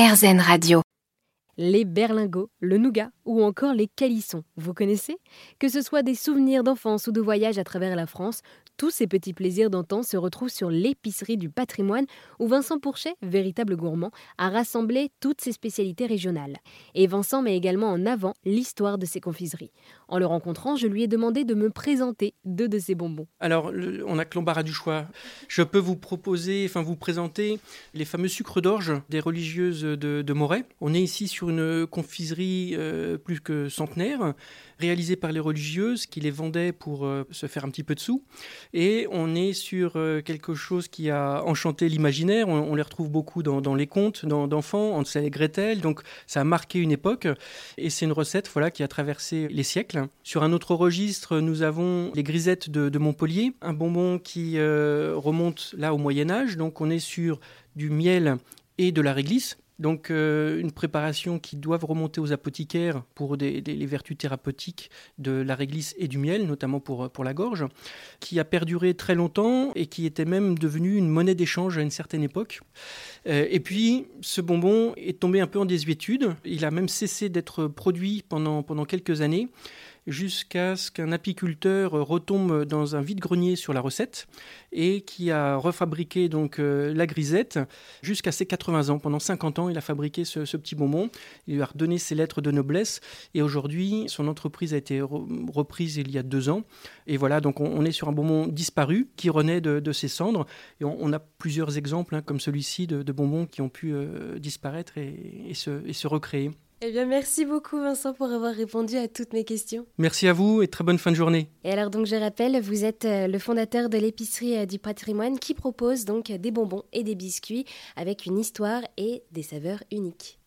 RZN Radio. Les berlingots, le nougat ou encore les calissons. Vous connaissez? Que ce soit des souvenirs d'enfance ou de voyage à travers la France, tous ces petits plaisirs d'antan se retrouvent sur l'épicerie du patrimoine où Vincent Pourchet, véritable gourmand, a rassemblé toutes ses spécialités régionales. Et Vincent met également en avant l'histoire de ses confiseries. En le rencontrant, je lui ai demandé de me présenter deux de ses bonbons. Alors, on a que l'embarras du choix. Je peux vous proposer, enfin vous présenter les fameux sucres d'orge des religieuses de, de Moret. On est ici sur une confiserie euh, plus que centenaire, réalisée par les religieuses qui les vendaient pour euh, se faire un petit peu de sous. Et on est sur euh, quelque chose qui a enchanté l'imaginaire. On, les retrouve beaucoup dans, les contes d'enfants, Hansel et Gretel. Donc ça a marqué une époque. Et c'est une recette voilà, qui a traversé les siècles. Sur un autre registre, nous avons les grisettes de, de Montpellier, un bonbon qui remonte là au Moyen Âge. Donc on est sur du miel et de la réglisse. Donc euh, une préparation qui doivent remonter aux apothicaires pour les vertus thérapeutiques de la réglisse et du miel, notamment pour, la gorge, qui a perduré très longtemps et qui était même devenu une monnaie d'échange à une certaine époque. Euh, et puis ce bonbon est tombé un peu en désuétude, il a même cessé d'être produit pendant quelques années jusqu'à ce qu'un apiculteur retombe dans un vide-grenier sur la recette et qui a refabriqué donc euh, la grisette jusqu'à ses 80 ans. Pendant 50 ans, il a fabriqué ce, petit bonbon. Il lui a redonné ses lettres de noblesse et aujourd'hui, son entreprise a été reprise il y a deux ans. Et voilà, donc on, est sur un bonbon disparu qui renaît de, ses cendres. Et on, a plusieurs exemples, hein, comme celui-ci, de, bonbons qui ont pu euh, disparaître et se recréer. Eh bien, merci beaucoup Vincent pour avoir répondu à toutes mes questions. Merci à vous et très bonne fin de journée. Et alors donc je rappelle, vous êtes euh, le fondateur de l'épicerie euh, du patrimoine qui propose donc des bonbons et des biscuits avec une histoire et des saveurs uniques.